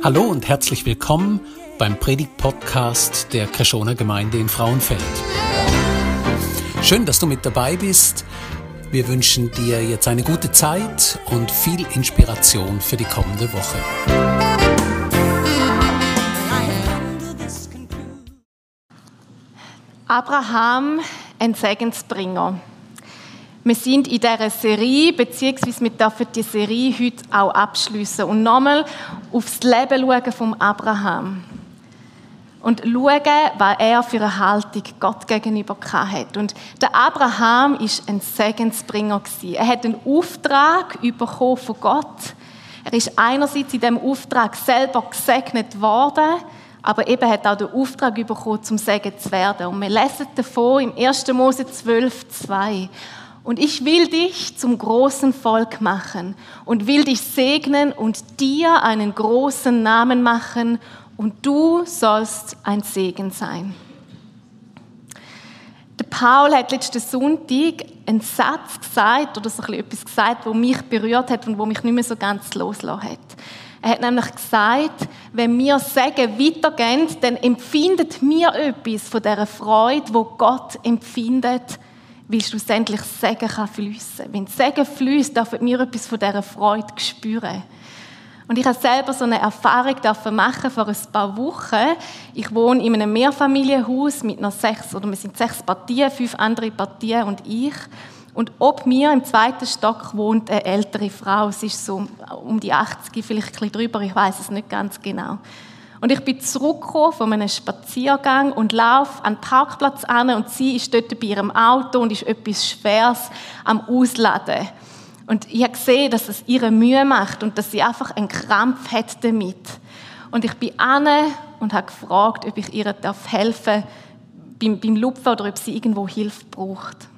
Hallo und herzlich willkommen beim Predigt-Podcast der Kreschoner Gemeinde in Frauenfeld. Schön, dass du mit dabei bist. Wir wünschen dir jetzt eine gute Zeit und viel Inspiration für die kommende Woche. Abraham, ein Segensbringer. Wir sind in dieser Serie, beziehungsweise wir dürfen die Serie heute auch abschließen und nochmal aufs Leben schauen vom Abraham. Und schauen, was er für eine Haltung Gott gegenüber hatte. Und der Abraham war ein Segensbringer. Er hat einen Auftrag bekommen von Gott. Er ist einerseits in diesem Auftrag selber gesegnet worden, aber eben hat auch den Auftrag bekommen, zum Segen zu werden. Und wir lesen davon im 1. Mose 12, 2. Und ich will dich zum großen Volk machen und will dich segnen und dir einen großen Namen machen und du sollst ein Segen sein. Der Paul hat letzten Sonntag einen Satz gesagt oder so etwas gesagt, wo mich berührt hat und wo mich nicht mehr so ganz loslassen hat. Er hat nämlich gesagt, wenn wir Segen weitergehen, dann empfindet mir etwas von der Freude, wo Gott empfindet, weil schlussendlich Segen kann fließen. Wenn Segen fließt, dürfen wir etwas von dieser Freude spüren. Und ich habe selber so eine Erfahrung machen vor ein paar Wochen. Ich wohne in einem Mehrfamilienhaus mit noch sechs, oder wir sind sechs Partien, fünf andere Partien und ich. Und ob mir im zweiten Stock wohnt eine ältere Frau. Sie ist so um die 80, vielleicht ein bisschen drüber, ich weiß es nicht ganz genau. Und ich bin zurückgekommen von einem Spaziergang und laufe an den Parkplatz an und sie ist dort bei ihrem Auto und ist etwas Schweres am Ausladen. Und ich habe gesehen, dass es ihre Mühe macht und dass sie einfach einen Krampf hat damit. Und ich bin an und habe gefragt, ob ich ihr helfen darf beim, beim Lupfen oder ob sie irgendwo Hilfe braucht.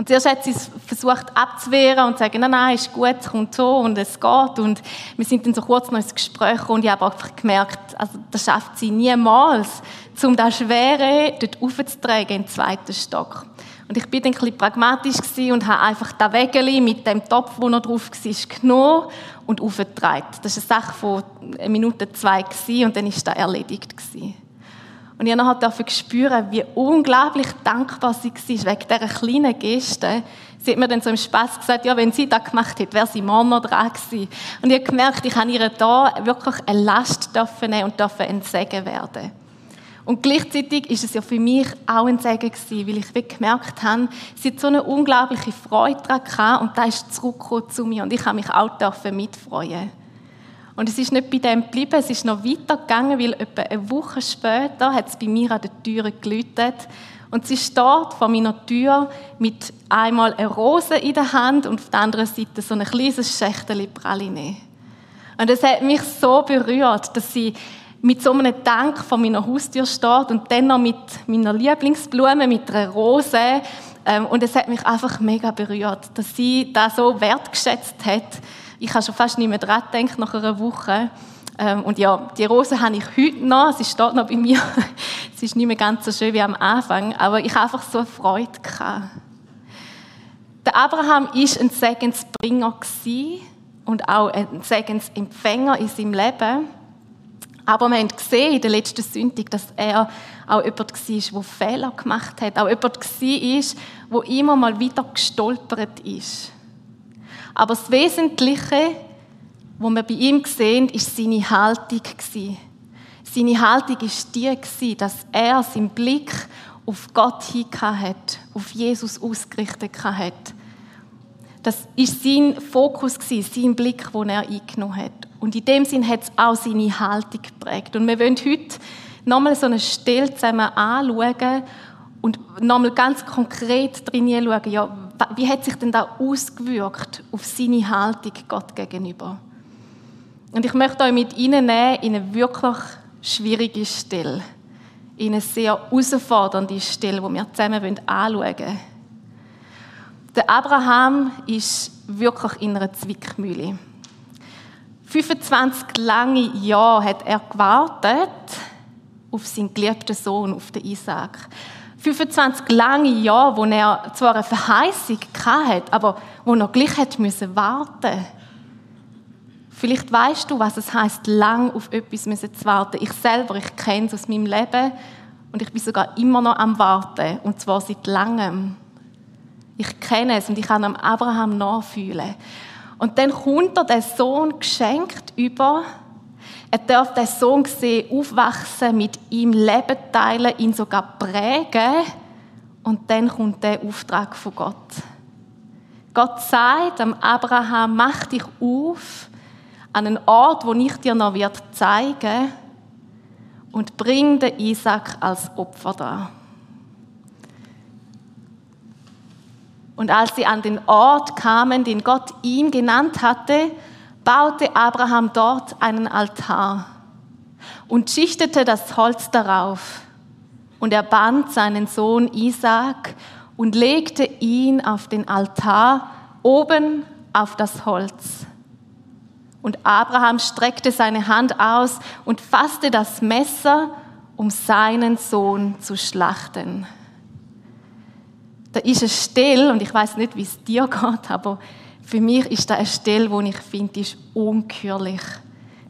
Und zuerst hat sie es versucht abzuwehren und zu sagen, nein, nein, ist gut, es kommt so und es geht. Und wir sind dann so kurz noch ins Gespräch und ich habe einfach gemerkt, also das schafft sie niemals, um das Schwere dort aufzutragen den zweiten Stock. Und ich bin dann ein bisschen pragmatisch und habe einfach das Wägeli mit dem Topf, wo noch drauf war, genommen und aufgetragen. Das war eine Sache von einer Minute, zwei und dann war das erledigt. Gewesen. Und ich nachher spüren, wie unglaublich dankbar sie war wegen dieser kleinen Geste. Sie hat mir dann so im Spass gesagt, ja, wenn sie das gemacht hätte, wäre sie morgen noch dran gewesen. Und ich habe gemerkt, ich habe ihr da wirklich eine Last nehmen und dürfen ein Segen werden. Und gleichzeitig ist es ja für mich auch ein Segen gewesen, weil ich gemerkt habe, sie hat so eine unglaubliche Freude daran gehabt und da ist zurückgekommen zu mir und ich habe mich auch mitfreuen und es ist nicht bei dem geblieben, es ist noch weitergegangen, weil etwa eine Woche später hat es bei mir an der Tür geläutet und sie steht vor meiner Tür mit einmal einer Rose in der Hand und auf der anderen Seite so ein kleines Schächtel Praline. Und es hat mich so berührt, dass sie mit so einem Dank vor meiner Haustür steht und dann noch mit meiner Lieblingsblume, mit einer Rose. Ähm, und es hat mich einfach mega berührt, dass sie das so wertgeschätzt hat, ich habe schon fast nicht mehr dran gedacht nach einer Woche. Ähm, und ja, die Rose habe ich heute noch. Sie steht noch bei mir. sie ist nicht mehr ganz so schön wie am Anfang. Aber ich habe einfach so eine Freude gehabt. Der Abraham ist ein Segensbringer und auch ein Segensempfänger in seinem Leben. Aber wir haben gesehen in der letzten Sündig, dass er auch jemand war, der Fehler gemacht hat. Auch jemand war, der immer mal wieder gestolpert ist. Aber das Wesentliche, was wir bei ihm sehen, ist seine Haltung. Seine Haltung war die, dass er seinen Blick auf Gott hat, auf Jesus ausgerichtet hat. Das war sein Fokus, sein Blick, den er eingenommen hat. Und in dem Sinn hat es auch seine Haltung geprägt. Und wir wollen heute nochmal so eine Stelle zusammen anschauen und nochmal ganz konkret drin schauen, ja, wie hat sich denn da ausgewirkt auf seine Haltung Gott gegenüber? Und ich möchte euch mit Ihnen in eine wirklich schwierige Stelle, in eine sehr herausfordernde Stelle, die wir zusammen anschauen wollen. Der Abraham ist wirklich in einer Zwickmühle. 25 lange Jahre hat er gewartet auf seinen geliebten Sohn, auf den Isaac. 25 lange Jahre, wo er zwar eine Verheißung hatte, aber wo er gleich warten Vielleicht weißt du, was es heißt, lang auf etwas zu warten. Ich selber, ich kenne es aus meinem Leben und ich bin sogar immer noch am Warten und zwar seit langem. Ich kenne es und ich kann am Abraham nachfühlen. Und dann kommt er den Sohn geschenkt über. Er darf den Sohn sehen, aufwachsen, mit ihm Leben teilen, ihn sogar prägen. Und dann kommt der Auftrag von Gott. Gott sagt am Abraham, mach dich auf an einen Ort, wo ich dir noch wird zeigen und bring den Isaac als Opfer da. Und als sie an den Ort kamen, den Gott ihm genannt hatte, baute Abraham dort einen Altar und schichtete das Holz darauf. Und er band seinen Sohn Isaac und legte ihn auf den Altar oben auf das Holz. Und Abraham streckte seine Hand aus und fasste das Messer, um seinen Sohn zu schlachten. Da ist eine Stelle, und ich weiß nicht, wie es dir geht, aber für mich ist da eine Stelle, wo ich finde, ist ungeheuerlich.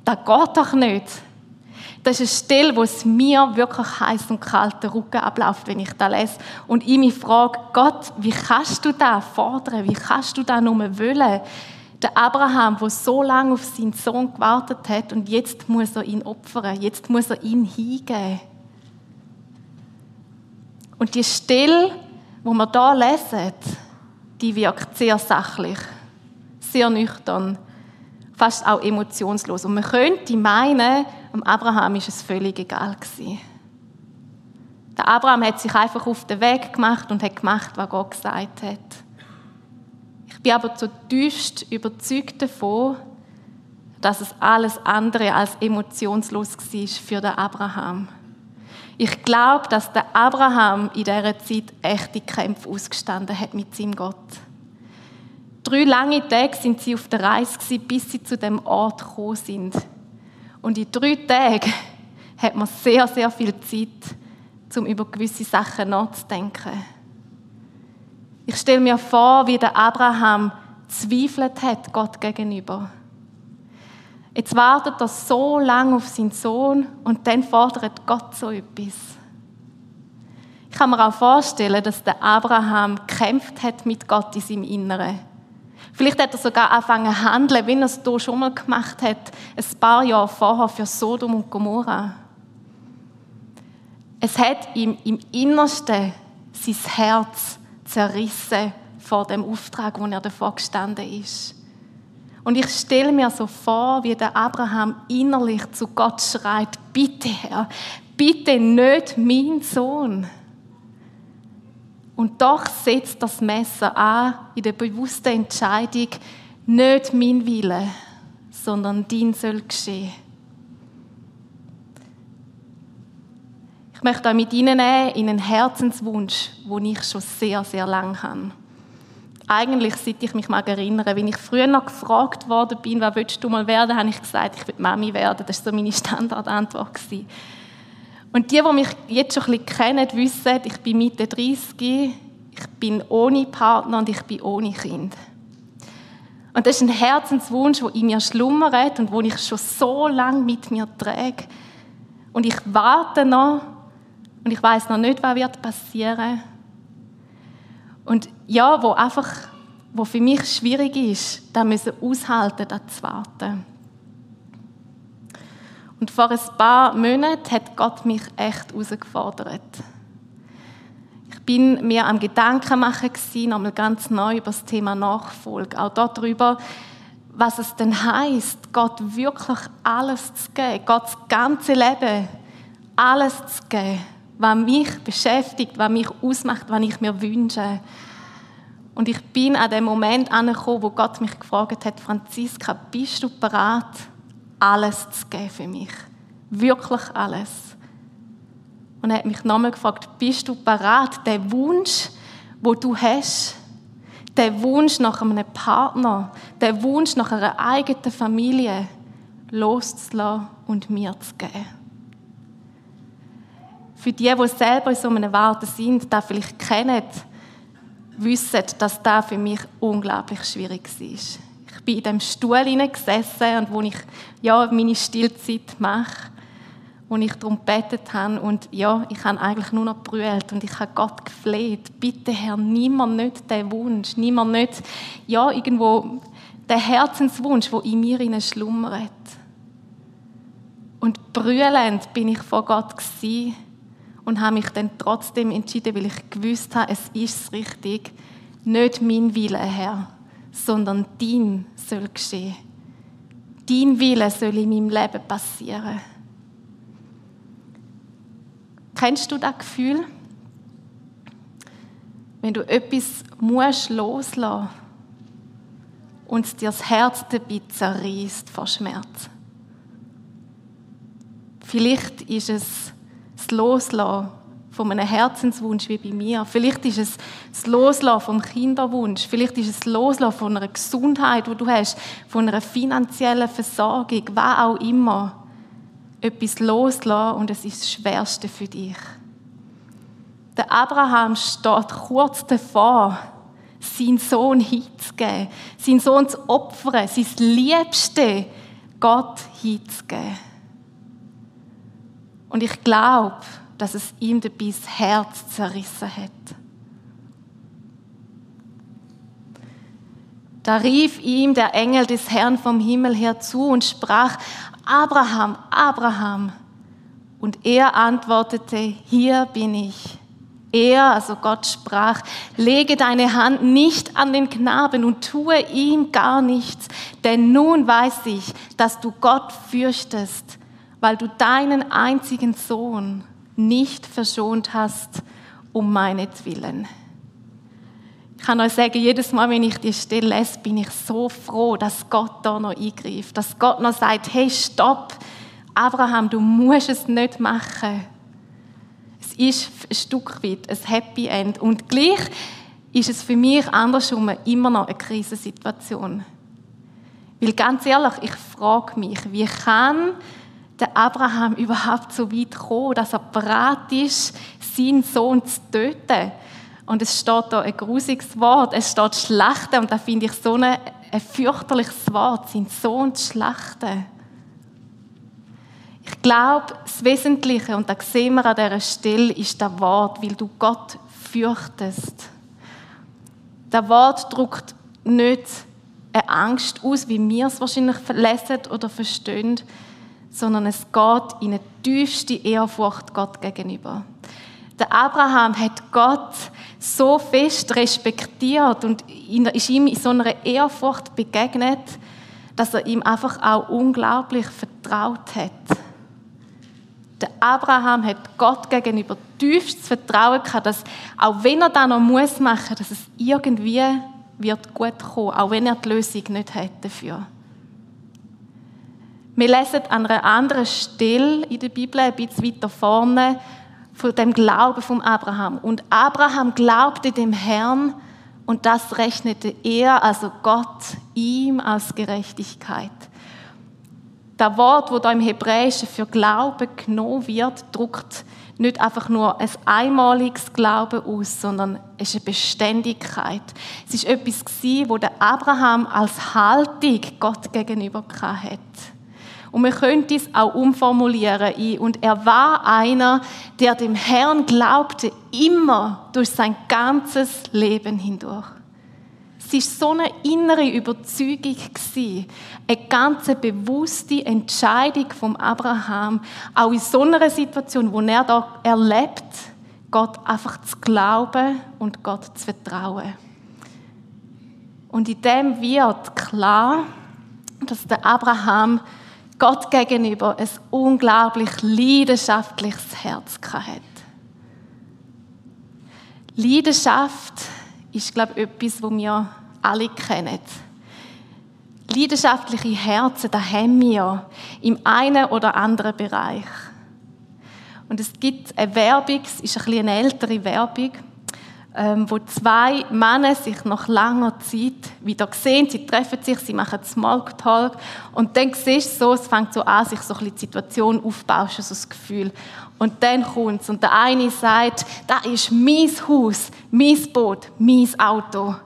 Das geht doch nicht. Das ist eine Stelle, wo es mir wirklich heiß und kalt den Rücken abläuft, wenn ich da lese. Und ich mich frage, Gott, wie kannst du da fordern? Wie kannst du da nur wollen? Der Abraham, der so lange auf seinen Sohn gewartet hat und jetzt muss er ihn opfern, jetzt muss er ihn hingeben. Und die Stelle, wo wir da lesen, die wirkt sehr sachlich, sehr nüchtern, fast auch emotionslos. Und man könnte meinen, am Abraham ist es völlig egal gewesen. Der Abraham hat sich einfach auf den Weg gemacht und hat gemacht, was Gott gesagt hat. Ich bin aber zutiefst überzeugt davon, dass es alles andere als emotionslos war für den Abraham. Ich glaube, dass der Abraham in dieser Zeit echte Kämpfe ausgestanden hat mit seinem Gott. Drei lange Tage sind sie auf der Reise bis sie zu dem Ort gekommen sind. Und in drei Tagen hat man sehr, sehr viel Zeit, um über gewisse Sachen nachzudenken. Ich stelle mir vor, wie der Abraham zweifelt hat Gott gegenüber. Jetzt wartet er so lange auf seinen Sohn und dann fordert Gott so etwas. Ich kann mir auch vorstellen, dass der Abraham gekämpft hat mit Gott in seinem Inneren. Vielleicht hat er sogar angefangen zu handeln, wie er es hier schon mal gemacht hat, ein paar Jahre vorher für Sodom und Gomorra. Es hat ihm im Innersten sein Herz zerrissen vor dem Auftrag, wo er davor gestanden ist. Und ich stelle mir so vor, wie der Abraham innerlich zu Gott schreit, bitte Herr, bitte nicht mein Sohn. Und doch setzt das Messer an in der bewussten Entscheidung, nicht mein Wille, sondern dein soll geschehen. Ich möchte euch mit Ihnen in einen Herzenswunsch, den ich schon sehr, sehr lange habe eigentlich, seit ich mich mal erinnere, wenn ich früher noch gefragt worden bin, was willst du mal werden, habe ich gesagt, ich will Mami werden. Das war so meine Standardantwort. Und die, die mich jetzt schon ein bisschen kennen, wissen, ich bin Mitte 30, ich bin ohne Partner und ich bin ohne Kind. Und das ist ein Herzenswunsch, der in mir schlummert und den ich schon so lange mit mir trage. Und ich warte noch und ich weiß noch nicht, was wird passieren. Und ja, wo einfach, wo für mich schwierig ist, da müssen aushalten, da zu warten. Und vor ein paar Monaten hat Gott mich echt herausgefordert. Ich bin mir am Gedanken machen nochmal ganz neu über das Thema Nachfolge, auch darüber, was es denn heißt, Gott wirklich alles zu geben, Gott das ganze Leben, alles zu geben was mich beschäftigt, was mich ausmacht, was ich mir wünsche. Und ich bin an dem Moment angekommen, wo Gott mich gefragt hat, Franziska, bist du bereit, alles zu geben für mich? Wirklich alles. Und er hat mich nochmal gefragt, bist du bereit, den Wunsch, wo du hast, den Wunsch nach einem Partner, den Wunsch nach einer eigenen Familie loszulassen und mir zu geben? Für die, die selber in so einem Warten sind, da vielleicht kennen, wissen, dass das für mich unglaublich schwierig war. Bin in dem Stuhl gesessen und wo ich ja, meine Stillzeit mache, wo ich darum gebetet habe und ja, ich habe eigentlich nur noch brüllt und ich habe Gott gefleht, bitte Herr, niemand nicht den Wunsch, niemand nicht, ja, irgendwo der Herzenswunsch, wo in mir schlummert. Und brüllend bin ich vor Gott gewesen und habe mich dann trotzdem entschieden, weil ich gewusst habe, es ist richtig, nicht mein Wille, Herr, sondern dein soll geschehen. Dein Wille soll in meinem Leben passieren. Kennst du das Gefühl? Wenn du etwas musst loslassen und dir das Herz dabei zerreißt vor Schmerz. Vielleicht ist es das Loslassen von einem Herzenswunsch wie bei mir. Vielleicht ist es das Loslassen vom Kinderwunsch. Vielleicht ist es das Loslassen von einer Gesundheit, wo du hast, von einer finanziellen Versorgung, was auch immer. Etwas loslassen und es ist das Schwerste für dich. Der Abraham steht kurz davor, seinen Sohn hinzugeben, seinen Sohn zu opfern, sein Liebste Gott hinzugeben. Und ich glaube, dass es ihm dabei das Herz zerrissen hat. Da rief ihm der Engel des Herrn vom Himmel her zu und sprach, Abraham, Abraham. Und er antwortete, hier bin ich. Er, also Gott sprach, lege deine Hand nicht an den Knaben und tue ihm gar nichts, denn nun weiß ich, dass du Gott fürchtest weil du deinen einzigen Sohn nicht verschont hast um meinetwillen. Ich kann euch sagen, jedes Mal, wenn ich die Stelle lese, bin ich so froh, dass Gott da noch eingreift, dass Gott noch sagt, hey, stopp, Abraham, du musst es nicht machen. Es ist ein Stück weit ein Happy End. Und gleich ist es für mich andersrum immer noch eine Krisensituation. Weil ganz ehrlich, ich frage mich, wie kann der Abraham überhaupt so weit gekommen, dass er bereit ist, seinen Sohn zu töten. Und es steht da ein grusiges Wort, es steht schlachten und da finde ich so ein, ein fürchterliches Wort, seinen Sohn zu schlachten. Ich glaube, das Wesentliche, und das sehen wir an dieser Stelle, ist das Wort, weil du Gott fürchtest. Das Wort drückt nicht eine Angst aus, wie wir es wahrscheinlich lesen oder verstehen, sondern es geht in eine tiefste Ehrfurcht Gott gegenüber. Der Abraham hat Gott so fest respektiert und ist ihm in so einer Ehrfurcht begegnet, dass er ihm einfach auch unglaublich vertraut hat. Der Abraham hat Gott gegenüber tiefstes Vertrauen gehabt, dass auch wenn er da noch muss machen, dass es irgendwie wird gut kommen, auch wenn er die Lösung nicht hat dafür. Wir lesen an einer anderen Stelle in der Bibel, ein bisschen weiter vorne, von dem Glauben von Abraham. Und Abraham glaubte dem Herrn und das rechnete er, also Gott, ihm als Gerechtigkeit. Das Wort, wo da im Hebräischen für Glauben genommen wird, drückt nicht einfach nur ein einmaliges Glauben aus, sondern es ist eine Beständigkeit. Es ist etwas wo der Abraham als Haltung Gott gegenüber hatte. Und wir können dies auch umformulieren. Und er war einer, der dem Herrn glaubte, immer durch sein ganzes Leben hindurch. Es war so eine innere Überzeugung, eine ganz bewusste Entscheidung von Abraham, auch in so einer Situation, wo er da erlebt, Gott einfach zu glauben und Gott zu vertrauen. Und in dem wird klar, dass der Abraham Gott gegenüber ein unglaublich leidenschaftliches Herz hat. Leidenschaft ist, glaube ich, etwas, das wir alle kennen. Leidenschaftliche Herzen, da haben wir im einen oder anderen Bereich. Und es gibt eine Werbung, es ist ein bisschen eine ältere Werbung, ähm, wo zwei Männer sich nach langer Zeit wieder sehen. Sie treffen sich, sie machen Smalltalk und dann siehst du so, es fängt so an, sich so ein bisschen die Situation aufzubauschen, so das Gefühl. Und dann kommt und der eine sagt, da ist mein Haus, mein Boot, mein Auto.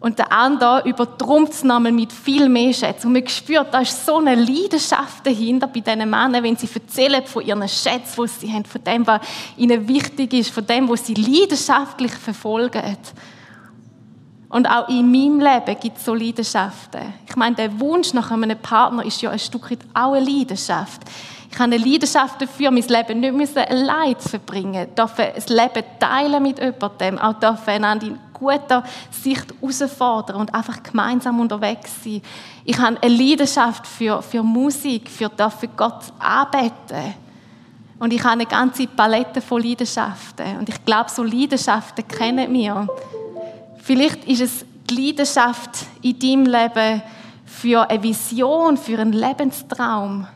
Und der andere übertrumpft es nochmal mit viel mehr Schätzen. Und man spürt, da ist so eine Leidenschaft dahinter bei diesen Männern, wenn sie erzählen von ihren Schätzen, die sie haben, von dem, was ihnen wichtig ist, von dem, was sie leidenschaftlich verfolgen. Und auch in meinem Leben gibt es so Leidenschaften. Ich meine, der Wunsch nach einem Partner ist ja ein Stück weit auch eine Leidenschaft. Ich habe eine Leidenschaft dafür, mein Leben nicht allein zu verbringen. Ich darf das Leben teilen mit jemandem. Auch darf einander in guter Sicht herausfordern und einfach gemeinsam unterwegs sein. Ich habe eine Leidenschaft für, für Musik, für, für Gott arbeiten. Und ich habe eine ganze Palette von Leidenschaften. Und ich glaube, so Leidenschaften kennen wir. Vielleicht ist es die Leidenschaft in deinem Leben für eine Vision, für einen Lebenstraum.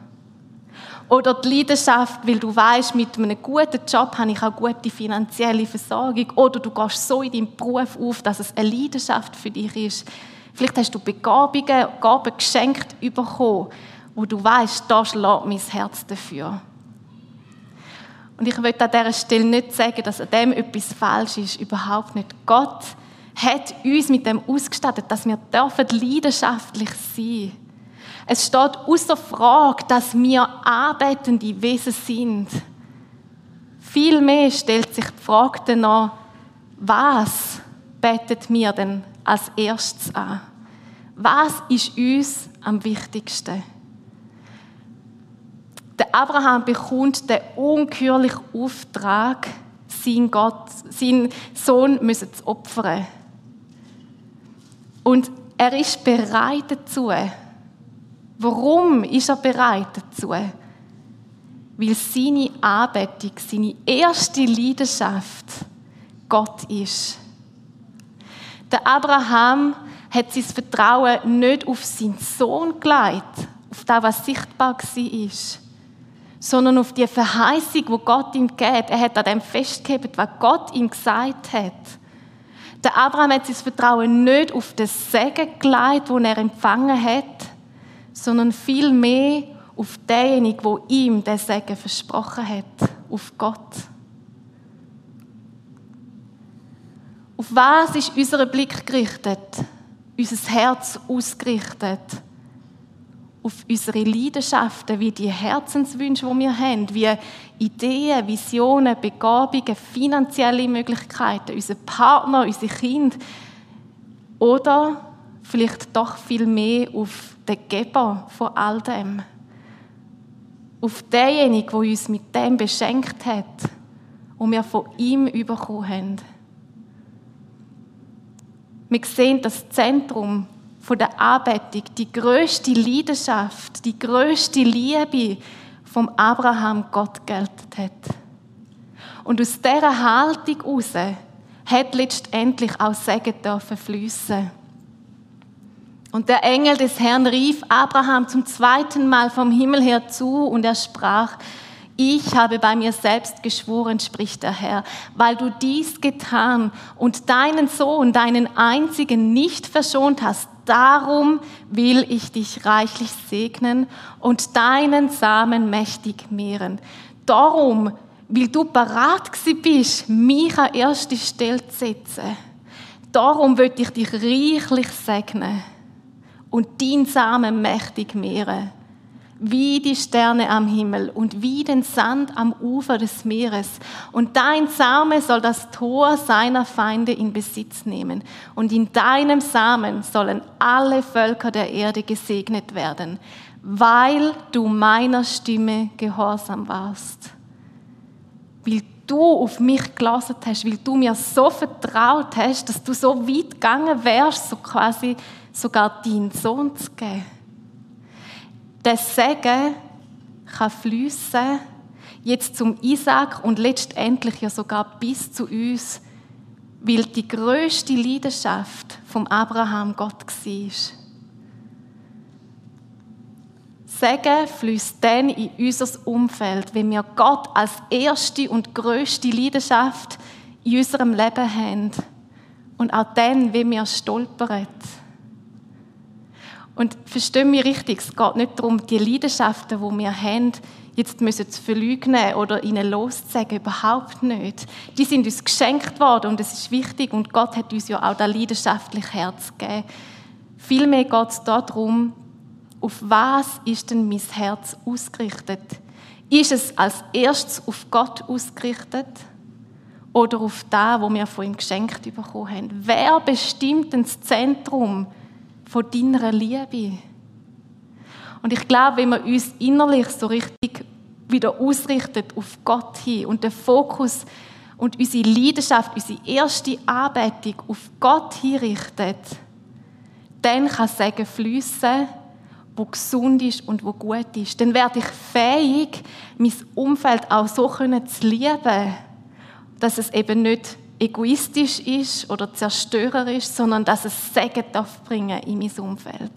Oder die Leidenschaft, weil du weißt, mit einem guten Job habe ich auch gute finanzielle Versorgung. Oder du gehst so in deinem Beruf auf, dass es eine Leidenschaft für dich ist. Vielleicht hast du Begabungen, Gaben geschenkt bekommen, wo du weißt, da schlägt mein Herz dafür. Und ich möchte an dieser Stelle nicht sagen, dass an dem etwas falsch ist. Überhaupt nicht. Gott hat uns mit dem ausgestattet, dass wir leidenschaftlich sein dürfen. Es steht außer Frage, dass wir arbeitende Wesen sind. Vielmehr stellt sich die Frage danach, was betet mir denn als erstes an? Was ist uns am wichtigsten? Der Abraham bekommt den ungeheuerlichen Auftrag, seinen, Gott, seinen Sohn zu opfern. Und er ist bereit dazu. Warum ist er bereit dazu? Weil seine Anbetung, seine erste Leidenschaft Gott ist. Der Abraham hat sein Vertrauen nicht auf seinen Sohn gelegt, auf das, was sichtbar war, sondern auf die Verheißung, wo Gott ihm gibt. Er hat an dem festgehalten, was Gott ihm gesagt hat. Der Abraham hat sein Vertrauen nicht auf das Segen gelegt, das er empfangen hat, sondern vielmehr auf denjenigen, wo ihm der Segen versprochen hat, auf Gott. Auf was ist unser Blick gerichtet? Unser Herz ausgerichtet? Auf unsere Leidenschaften, wie die Herzenswünsche, die wir haben, wie Ideen, Visionen, Begabungen, finanzielle Möglichkeiten, unser Partner, unsere Kinder. Oder vielleicht doch viel mehr auf den Geber von all dem. Auf denjenigen, der uns mit dem beschenkt hat und wir von ihm bekommen haben. Wir sehen das Zentrum der Anbetung, die größte Leidenschaft, die größte Liebe vom Abraham Gott geltet hat. Und aus dieser Haltung heraus hat letztendlich auch Segen dürfen fließen. Und der Engel des Herrn rief Abraham zum zweiten Mal vom Himmel her zu und er sprach, ich habe bei mir selbst geschworen, spricht der Herr, weil du dies getan und deinen Sohn, deinen einzigen nicht verschont hast, darum will ich dich reichlich segnen und deinen Samen mächtig mehren. Darum, weil du parat bist, mich an erste Stelle zu setzen, darum will ich dich reichlich segnen und dein Samen mächtig mehren, wie die Sterne am Himmel und wie den Sand am Ufer des Meeres. Und dein Same soll das Tor seiner Feinde in Besitz nehmen. Und in deinem Samen sollen alle Völker der Erde gesegnet werden, weil du meiner Stimme gehorsam warst. Weil du auf mich gelassen hast, weil du mir so vertraut hast, dass du so weit gegangen wärst, so quasi sogar deinen Sohn zu geben. Der Segen kann fließen jetzt zum Isaac und letztendlich ja sogar bis zu uns, weil die größte Leidenschaft vom Abraham Gott war. Segen fließt dann in unser Umfeld, wenn wir Gott als erste und größte Leidenschaft in unserem Leben haben. Und auch dann, wenn wir stolpern. Und verstehen mich richtig, es geht nicht darum, die Leidenschaften, die wir haben, jetzt müssen zu verleugnen oder ihnen loszusagen, überhaupt nicht. Die sind uns geschenkt worden und es ist wichtig und Gott hat uns ja auch das leidenschaftliche Herz gegeben. Vielmehr geht es darum, auf was ist denn mein Herz ausgerichtet? Ist es als erstes auf Gott ausgerichtet oder auf das, wo wir von ihm geschenkt bekommen haben? Wer bestimmt denn das Zentrum von deiner Liebe? Und ich glaube, wenn wir uns innerlich so richtig wieder ausrichtet auf Gott hin und den Fokus und unsere Leidenschaft, unsere erste Anbetung auf Gott hinrichtet, dann kann Segen fließen, wo gesund ist und wo gut ist. Dann werde ich fähig, mein Umfeld auch so zu lieben, dass es eben nicht egoistisch ist oder zerstörerisch, sondern dass es Segen darf bringen in mein Umfeld.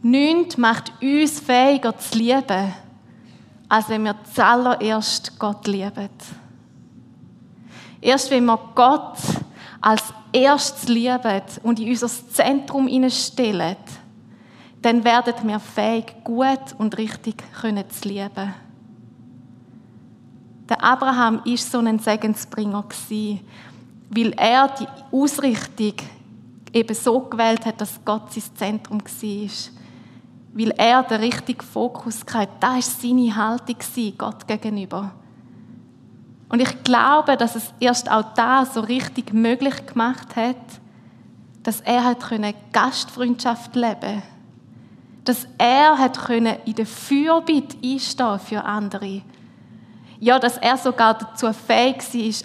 Nichts macht uns fähiger zu lieben, als wenn wir zuallererst Gott lieben. Erst wenn wir Gott als erstes lieben und in unser Zentrum stellen, dann werden wir fähig, gut und richtig zu lieben. Der Abraham war so ein Segensbringer weil er die Ausrichtung eben so gewählt hat, dass Gott sein Zentrum war. Weil er den richtigen Fokus hatte. Das war seine Haltung Gott gegenüber. Und ich glaube, dass es erst auch da so richtig möglich gemacht hat, dass er hat Gastfreundschaft leben konnte. Dass er hat in der Fürbitte einstehen für andere. Ja, dass er sogar dazu fähig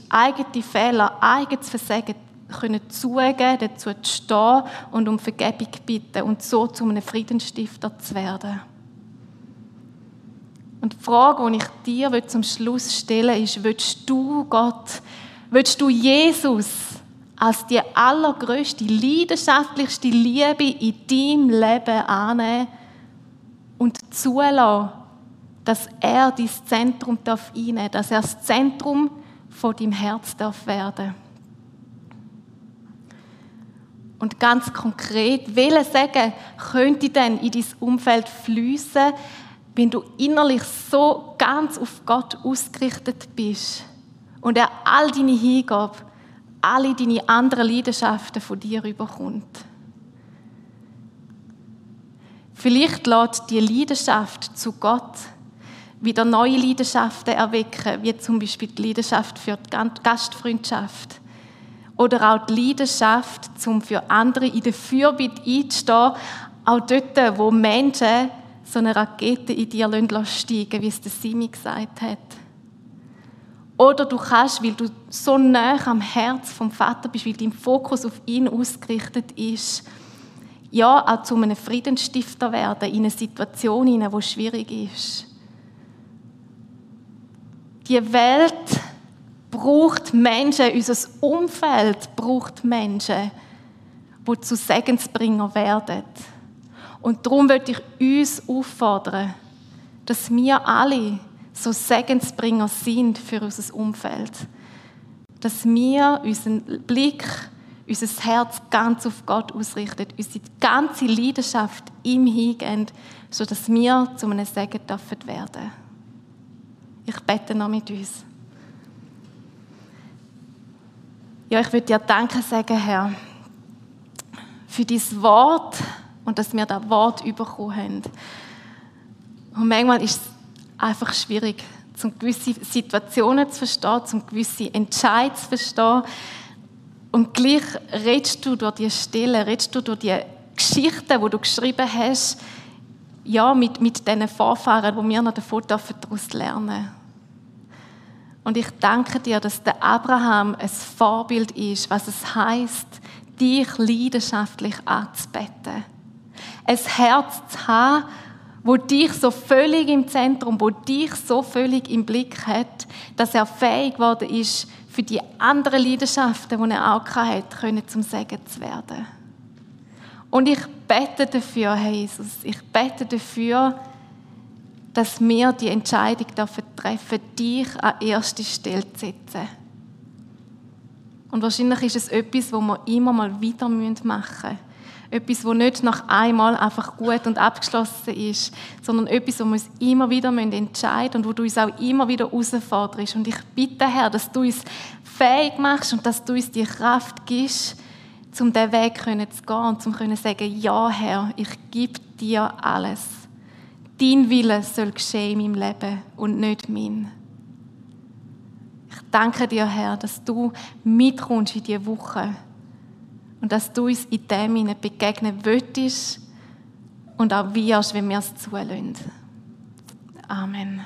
war, eigene Fehler, eigenes Versagen können zugeben, dazu zu stehen und um Vergebung bitten und so zu einem Friedensstifter zu werden. Und die Frage, die ich dir zum Schluss stellen ist, willst du Gott, willst du Jesus als die allergrößte, leidenschaftlichste Liebe in deinem Leben annehmen und zulassen, dass er dein Zentrum darf einnehmen, dass er das Zentrum von deinem Herz darf werden. Und ganz konkret, welche Segen könnte denn in dein Umfeld fließen, wenn du innerlich so ganz auf Gott ausgerichtet bist und er all deine Hingabe, alle deine anderen Leidenschaften von dir überkommt. Vielleicht lässt die Leidenschaft zu Gott wieder neue Leidenschaften erwecken, wie zum Beispiel die Leidenschaft für die Gastfreundschaft. Oder auch die Leidenschaft, um für andere in der Fürbitte einzustehen, auch dort, wo Menschen so eine Rakete in dir steigen wie es der Simi gesagt hat. Oder du kannst, weil du so nah am Herz vom Vater bist, weil dein Fokus auf ihn ausgerichtet ist, ja, auch zu einem Friedensstifter werden in einer Situation, die schwierig ist. Die Welt braucht Menschen, unser Umfeld braucht Menschen, die zu Segensbringer werden. Und darum möchte ich uns auffordern, dass wir alle so Segensbringer sind für unser Umfeld. Dass wir unseren Blick, unser Herz ganz auf Gott ausrichten, unsere ganze Leidenschaft ihm hingehen, sodass wir zu einem Segen dürfen werden. Ich bete noch mit uns. Ja, ich würde dir Danke sagen, Herr, für dieses Wort, und dass wir das Wort bekommen haben. Und manchmal ist es einfach schwierig, um gewisse Situationen zu verstehen, um gewisse Entscheidungen zu verstehen. Und gleich redest du durch die Stille, redest du durch die Geschichten, die du geschrieben hast, ja, mit, mit diesen Vorfahren, wo wir noch davon daraus lernen Und ich danke dir, dass der Abraham ein Vorbild ist, was es heißt, dich leidenschaftlich anzubeten ein Herz zu haben, wo dich so völlig im Zentrum, wo dich so völlig im Blick hat, dass er fähig geworden ist, für die anderen Leidenschaften, die er auch hatte, können zum Segen zu werden. Und ich bete dafür, Herr Jesus, ich bete dafür, dass wir die Entscheidung dafür treffen, dich an erste Stelle zu setzen. Und wahrscheinlich ist es etwas, wo wir immer mal wieder machen müssen Etwas, wo nicht nach einmal einfach gut und abgeschlossen ist, sondern etwas, wo wir uns immer wieder entscheiden und wo du uns auch immer wieder herausforderst. Und ich bitte, Herr, dass du uns fähig machst und dass du uns die Kraft gibst, um diesen Weg zu gehen und zu sagen, ja, Herr, ich gebe dir alles. Dein Wille soll geschehen in meinem Leben und nicht mein. Ich danke dir, Herr, dass du mitkommst in diese Woche und dass du uns in dem begegnen willst und auch wirst, wenn wir es zulassen. Amen.